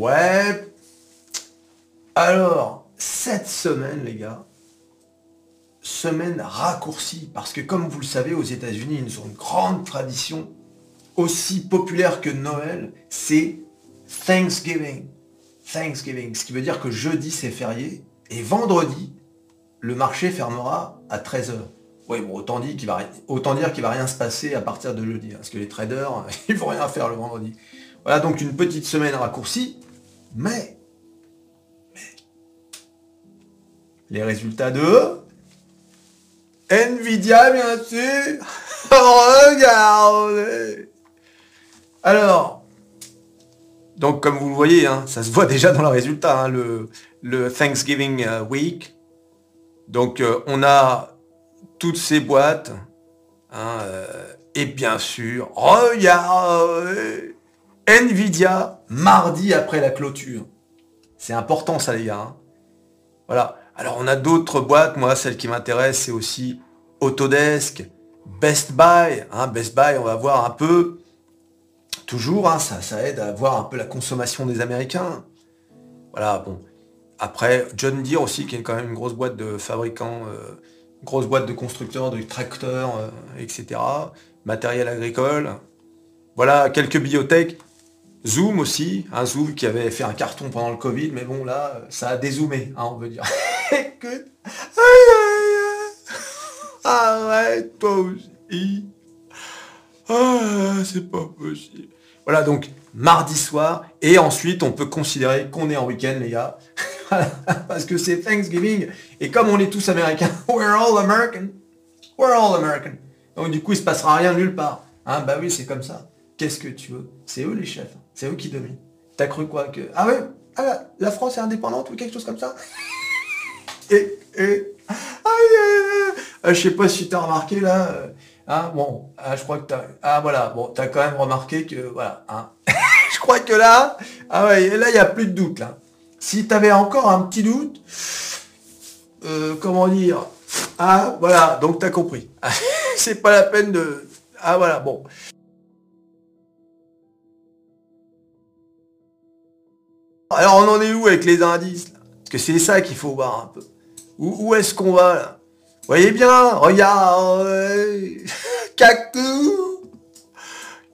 Ouais. Alors, cette semaine, les gars, semaine raccourcie, parce que comme vous le savez, aux États-Unis, ils ont une grande tradition aussi populaire que Noël, c'est Thanksgiving. Thanksgiving, ce qui veut dire que jeudi c'est férié et vendredi le marché fermera à 13h. Oui, bon, autant, dit qu'il va, autant dire qu'il va rien se passer à partir de jeudi, hein, parce que les traders, ils vont rien faire le vendredi. Voilà donc une petite semaine raccourcie, mais, les résultats de Nvidia, bien sûr. Regardez. Alors, donc comme vous le voyez, hein, ça se voit déjà dans le résultat, hein, le, le, Thanksgiving euh, Week. Donc euh, on a toutes ces boîtes. Hein, euh, et bien sûr, regardez Nvidia, mardi après la clôture. C'est important ça les gars. Voilà. Alors on a d'autres boîtes, moi celle qui m'intéresse c'est aussi Autodesk, Best Buy. Best Buy, on va voir un peu toujours, hein, ça, ça aide à voir un peu la consommation des Américains. Voilà, bon. Après, John Deere aussi, qui est quand même une grosse boîte de fabricants, euh, grosse boîte de constructeurs, de tracteurs, euh, etc. Matériel agricole. Voilà, quelques biotech. Zoom aussi, un Zoom qui avait fait un carton pendant le Covid, mais bon là, ça a dézoomé, hein, on veut dire. Écoute. Arrête toi aussi. Ah, c'est pas possible. Voilà, donc mardi soir, et ensuite on peut considérer qu'on est en week-end, les gars. Parce que c'est Thanksgiving, et comme on est tous américains, we're all American. We're all American. Donc du coup, il se passera rien nulle part. Hein, bah oui, c'est comme ça. Qu'est-ce que tu veux? C'est eux les chefs. C'est eux qui dominent. T'as cru quoi que... Ah ouais ah, la France est indépendante ou quelque chose comme ça Et... et... Ah, je sais pas si tu as remarqué là... Euh, ah bon, ah, je crois que t'as... Ah voilà, bon, t'as quand même remarqué que... Voilà, hein. je crois que là... Ah là, il n'y a plus de doute, là. Si tu avais encore un petit doute... Euh, comment dire Ah, voilà, donc t'as compris. C'est pas la peine de... Ah voilà, bon. Alors on en est où avec les indices là? Parce que c'est ça qu'il faut voir un peu. Où, est-ce qu'on va là? Voyez bien, regarde Cacou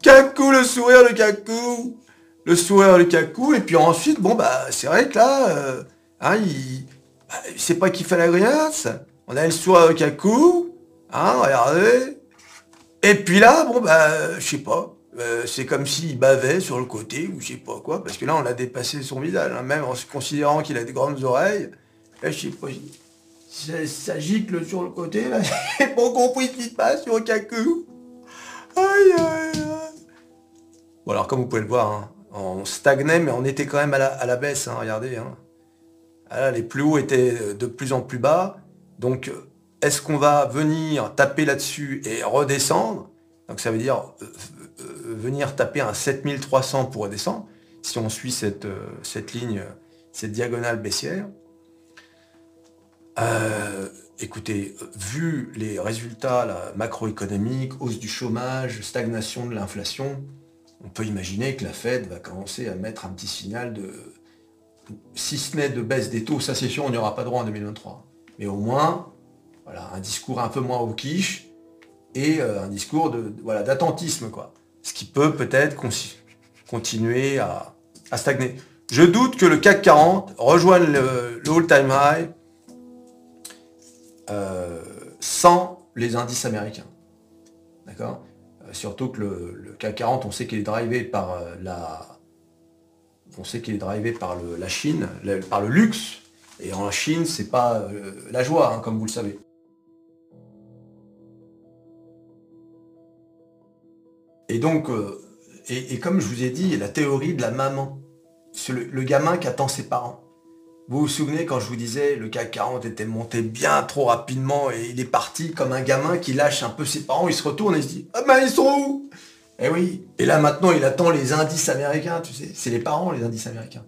Cacou, le sourire de Cacou Le sourire de Cacou, et puis ensuite, bon bah c'est vrai que là, euh, hein, il, bah, sait pas qui fait la grimace. On a le sourire de Cacou, hein, regardez. Et puis là, bon bah, je sais pas. Euh, c'est comme s'il bavait sur le côté, ou je sais pas quoi, parce que là on a dépassé son visage, hein, même en se considérant qu'il a des grandes oreilles. Là, je sais pas ça, gicle sur le côté, là. J'ai pas compris ce se passe sur Kaku. Aïe, aïe, aïe. Bon, alors, comme vous pouvez le voir, hein, on stagnait, mais on était quand même à la, baisse, hein, regardez. Ah, les plus hauts étaient de plus en plus bas. Donc, est-ce qu'on va venir taper là-dessus et redescendre? Donc, ça veut dire euh, euh, venir taper un 7300 pour redescendre, si on suit cette, euh, cette ligne, cette diagonale baissière. Euh, écoutez, vu les résultats macroéconomiques, hausse du chômage, stagnation de l'inflation, on peut imaginer que la Fed va commencer à mettre un petit signal de, si ce n'est de baisse des taux, ça c'est sûr, on n'y aura pas droit en 2023. Mais au moins, voilà, un discours un peu moins au quiche et euh, un discours de, voilà, d'attentisme. Ce qui peut peut-être continuer à, stagner. Je doute que le CAC 40 rejoigne le, all-time high euh, sans les indices américains. D'accord? Euh, Surtout que le, CAC 40, on sait qu'il est drivé par euh, la Chine, par le luxe. Et en Chine, c'est pas la joie, hein, comme vous le savez. Et donc, et, comme je vous ai dit, la théorie de la maman. le gamin qui attend ses parents. Vous vous souvenez quand je vous disais le CAC 40 était monté bien trop rapidement et il est parti comme un gamin qui lâche un peu ses parents, il se retourne et se dit Ah ben ils sont où? Eh oui. Et là maintenant il attend les indices américains, tu sais. C'est les parents les indices américains.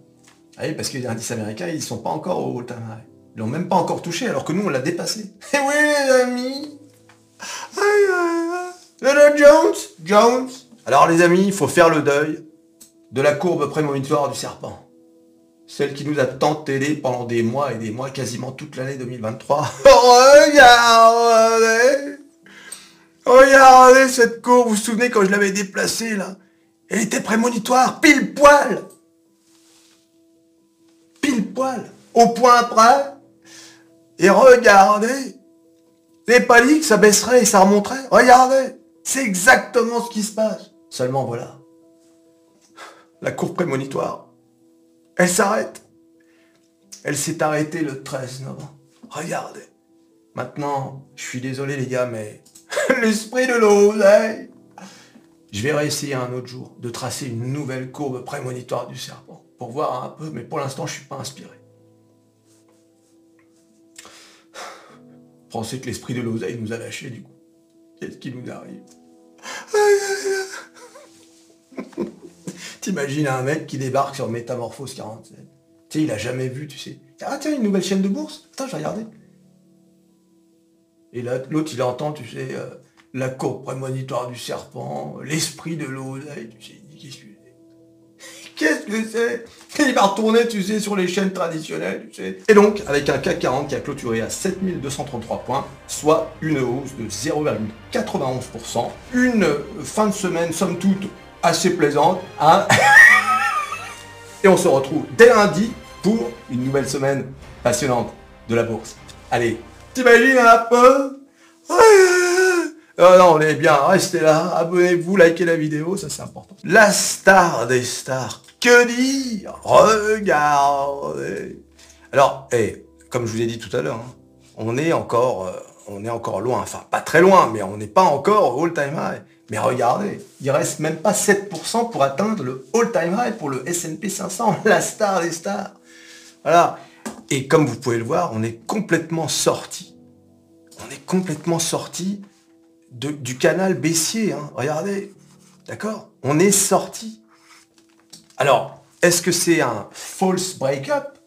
Ah oui, parce que les indices américains, ils sont pas encore au time high. Ils l'ont même pas encore touché alors que nous on l'a dépassé. Eh oui les amis Jones Jones. Alors les amis, il faut faire le deuil de la courbe prémonitoire du serpent. celle qui nous a tant télé pendant des mois et des mois, quasiment toute l'année 2023. regardez. Regardez cette courbe, vous vous souvenez quand je l'avais déplacée là? Elle était prémonitoire, pile poil. Pile poil. Au point près. Et regardez. Dit que ça baisserait et ça remonterait. Regardez C'est exactement ce qui se passe. Seulement voilà. La courbe prémonitoire elle s'arrête. Elle s'est arrêtée le 13 novembre. Regardez. Maintenant, je suis désolé les gars, mais l'esprit de l'oseille. Je vais réessayer un autre jour de tracer une nouvelle courbe prémonitoire du serpent pour voir un peu, mais pour l'instant, je suis pas inspiré. Pensez que l'esprit de l'oseille nous a lâchés du coup. Qu'est-ce qui nous arrive? T'imagines un mec qui débarque sur Métamorphose 47. Tu sais, il a jamais vu, tu sais. Ah tiens, une nouvelle chaîne de bourse Attends, je vais regarder. Et là, l'autre, il entend, tu sais, euh, la courbe prémonitoire du serpent, l'esprit de l'oseille, tu sais, qu'est-ce que c'est? Qu'est-ce que c'est? Il va retourner, tu sais, sur les chaînes traditionnelles, tu sais. Et donc, avec un CAC 40 qui a clôturé à 7233 points, soit une hausse de 0,91%, une fin de semaine, somme toute, assez plaisante. Hein Et on se retrouve dès lundi pour une nouvelle semaine passionnante de la bourse. Allez, t'imagines un peu? Oh non, on est bien, restez là, abonnez-vous, likez la vidéo, ça c'est important. La star des stars, que dire? Regardez Alors, hey, comme je vous ai dit tout à l'heure, hein, on est encore euh, on est encore loin, enfin pas très loin, mais on n'est pas encore all-time high. Mais regardez, il reste même pas 7% pour atteindre le all-time high pour le S&P 500, la star des stars. Voilà. Et comme vous pouvez le voir, on est complètement sorti. On est complètement sorti du canal baissier. Hein. Regardez. D'accord? On est sorti. Alors, est-ce que c'est un false break-up?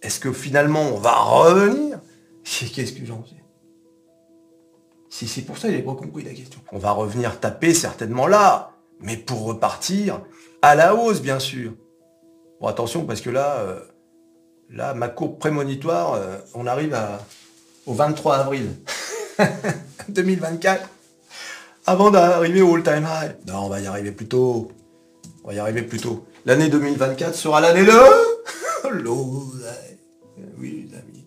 Est-ce que finalement on va revenir? Qu'est-ce que j'en sais? Si c'est pour ça, il n'avait pas compris la question. On va revenir taper certainement là, mais pour repartir à la hausse, bien sûr. Bon, attention, parce que là, euh, là, ma courbe prémonitoire, euh, on arrive au 23 avril 2024, avant d'arriver au all-time high. Non, on va y arriver plus tôt. On va y arriver plus tôt. L'année 2024 sera l'année de l'eau. Oui, les amis.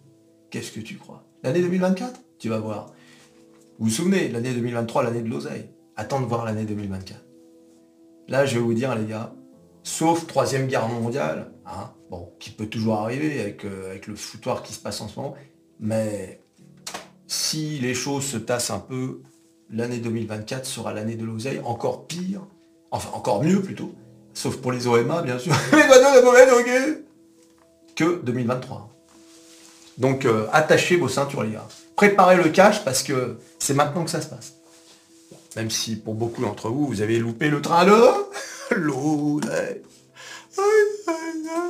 Qu'est-ce que tu crois? L'année 2024 Tu vas voir. Vous vous souvenez, l'année 2023, l'année de l'oseille. Attends de voir l'année 2024. Là, je vais vous dire, les gars, sauf troisième guerre mondiale, hein, qui peut toujours arriver avec, euh, avec le foutoir qui se passe en ce moment, mais si les choses se tassent un peu, l'année 2024 sera l'année de l'oseille, encore pire, enfin encore mieux plutôt, sauf pour les OMA bien sûr, que 2023. Donc euh, attachez vos ceintures les gars préparez le cash parce que c'est maintenant que ça se passe. Même si pour beaucoup d'entre vous, vous avez loupé le train de l'eau.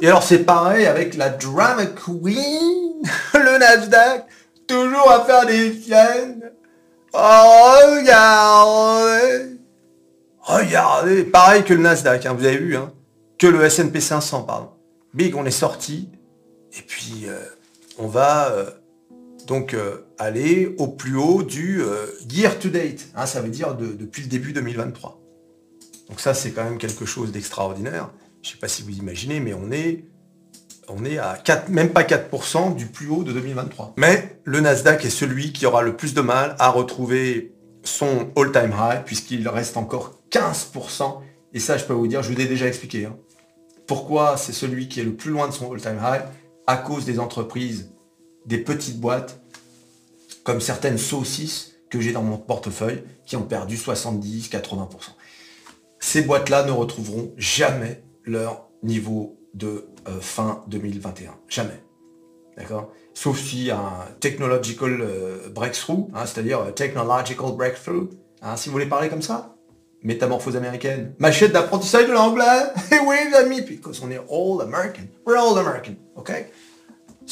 Et alors c'est pareil avec la drama queen, le Nasdaq, toujours à faire des fiennes. Oh, regardez. Regardez, pareil que le Nasdaq, hein, vous avez vu, hein, que le S&P 500, pardon. Big, on est sorti, et puis euh, on va euh, donc euh, aller au plus haut du euh, year to date. Hein, ça veut dire depuis le début 2023. Donc ça, c'est quand même quelque chose d'extraordinaire. Je ne sais pas si vous imaginez, mais on est, à 4, même pas 4% du plus haut de 2023. Mais le Nasdaq est celui qui aura le plus de mal à retrouver son all-time high, puisqu'il reste encore 15%. Et ça, je peux vous dire, je vous l'ai déjà expliqué. Hein. Pourquoi c'est celui qui est le plus loin de son all-time high? À cause des entreprises des petites boîtes, comme certaines saucisses que j'ai dans mon portefeuille, qui ont perdu 70-80%. Ces boîtes-là ne retrouveront jamais leur niveau de euh, fin 2021. Jamais. D'accord? Sauf si un technological euh, breakthrough, hein, c'est-à-dire euh, technological breakthrough, hein, si vous voulez parler comme ça, métamorphose américaine, machette d'apprentissage de l'anglais, et oui les amis, parce qu'on est all American, we're all American, ok?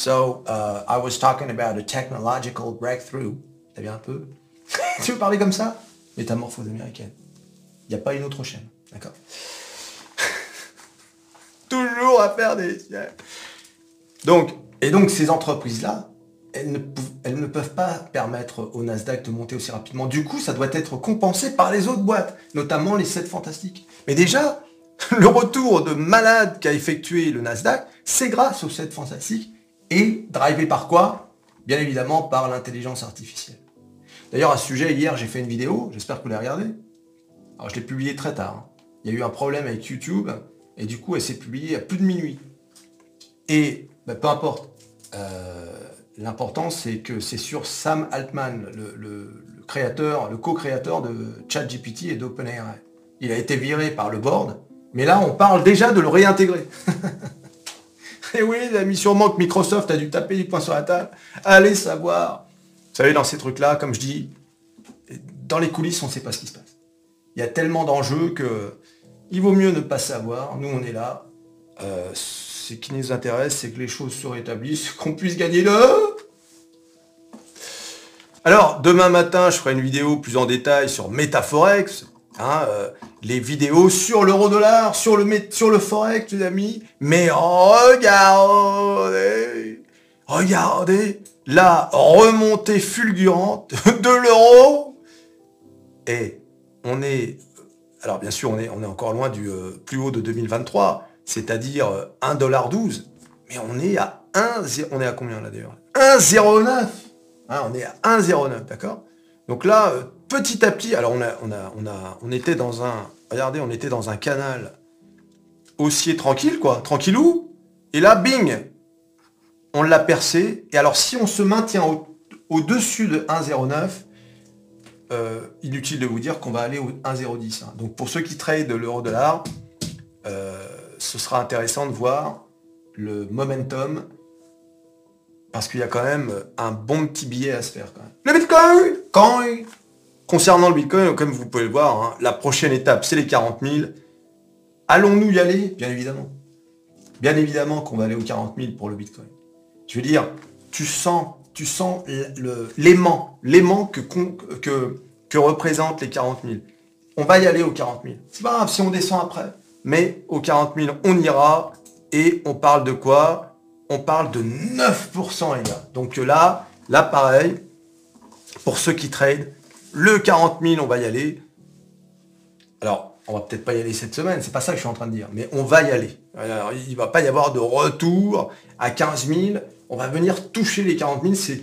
So, uh, I was talking about a technological breakthrough. T'as bien un peu? Tu veux parler comme ça? Métamorphose américaine. Il n'y a pas une autre chaîne. D'accord? Toujours à faire des Donc, et donc ces entreprises-là, elles ne, elles ne peuvent pas permettre au Nasdaq de monter aussi rapidement. Du coup, ça doit être compensé par les autres boîtes, notamment les 7 fantastiques. Mais déjà, le retour de malade qu'a effectué le Nasdaq, c'est grâce aux 7 fantastiques et drivé par quoi? Bien évidemment par l'intelligence artificielle. D'ailleurs, à ce sujet, hier, j'ai fait une vidéo, j'espère que vous l'avez regardée. Alors, je l'ai publiée très tard. Hein. Il y a eu un problème avec YouTube, et du coup, elle s'est publiée à plus de minuit. Et bah, peu importe. Euh, l'important, c'est que c'est sur Sam Altman, le, créateur, le co-créateur de ChatGPT et d'OpenAI. Il a été viré par le board, mais là, on parle déjà de le réintégrer. et oui, il a mis sûrement que Microsoft a dû taper les points sur la table. Allez savoir. Vous savez, dans ces trucs-là, comme je dis, dans les coulisses, on ne sait pas ce qui se passe. Il y a tellement d'enjeux que il vaut mieux ne pas savoir. Nous, on est là. Euh, ce qui nous intéresse, c'est que les choses se rétablissent, qu'on puisse gagner le... Alors, demain matin, je ferai une vidéo plus en détail sur Metaforex, hein, euh, les vidéos sur l'euro-dollar, sur le, sur le Forex, les amis. Mais regardez, regardez la remontée fulgurante de l'euro. Et on est, alors bien sûr, on est, on est encore loin du euh, plus haut de 2023, c'est-à-dire 1,12$, euh, mais on est à 1, on est à combien là d'ailleurs? 1,09 hein, On est à 1,09, d'accord? Donc là, euh, petit à petit, alors on, a, on, a, on, était dans un, regardez, on était dans un canal haussier tranquille, quoi, tranquillou, et là, bing, on l'a percé, et alors si on se maintient au-dessus de 1,09, euh, inutile de vous dire qu'on va aller au 1,010. Hein. Donc pour ceux qui trade l'euro-dollar, euh, ce sera intéressant de voir le momentum parce qu'il y a quand même un bon petit billet à se faire. Le Bitcoin Coin Concernant le Bitcoin, comme vous pouvez le voir, hein, la prochaine étape, c'est les 40 000. Allons-nous y aller? Bien évidemment. Bien évidemment qu'on va aller aux 40 000 pour le Bitcoin. Je veux dire, tu sens, tu sens l'aimant, l'aimant que, que, représentent les 40 000. On va y aller aux 40 000. C'est pas grave si on descend après mais aux 40 000, on ira. Et on parle de quoi? On parle de 9%, les gars. Donc là, là, pareil, pour ceux qui trade, le 40 000, on va y aller. Alors, on va peut-être pas y aller cette semaine, c'est pas ça que je suis en train de dire, mais on va y aller. Il va pas y avoir de retour à 15 000. On va venir toucher les 40 000, c'est,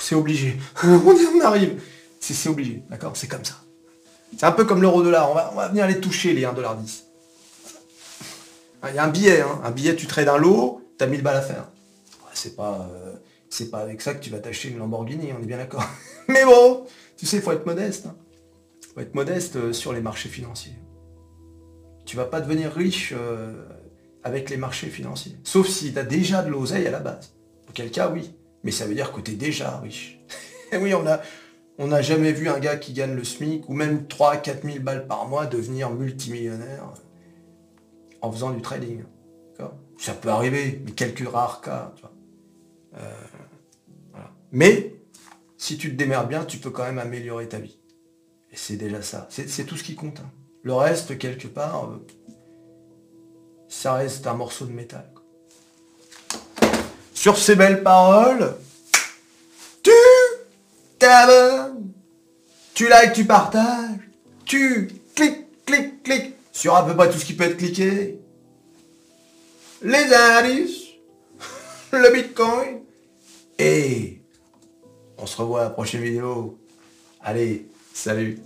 c'est obligé. on arrive. C'est, obligé, d'accord? C'est comme ça. C'est un peu comme l'euro dollar, on va, on va venir les toucher, les 1,10$. Ah, il y a un billet, hein. un billet, tu trades un lot, tu as 1000 balles à faire. C'est pas, euh, c'est pas avec ça que tu vas t'acheter une Lamborghini, on est bien d'accord. Mais bon, tu sais, il faut être modeste. Hein. faut être modeste euh, sur les marchés financiers. Tu vas pas devenir riche euh, avec les marchés financiers. Sauf si tu as déjà de l'oseille à la base. Auquel cas, oui. Mais ça veut dire que tu es déjà riche. Oui, on a, on n'a jamais vu un gars qui gagne le SMIC ou même 3 4 000 balles par mois devenir multimillionnaire en faisant du trading. Ça peut arriver, mais quelques rares cas. Euh, mais si tu te démerdes bien, tu peux quand même améliorer ta vie. Et c'est déjà ça. C'est tout ce qui compte. Hein. Le reste, quelque part, euh, ça reste un morceau de métal. Sur ces belles paroles, tu t'abonnes, tu likes, tu partages, tu cliques, cliques, cliques sur à peu près tout ce qui peut être cliqué. Les indices, le Bitcoin. Et on se revoit à la prochaine vidéo. Allez, salut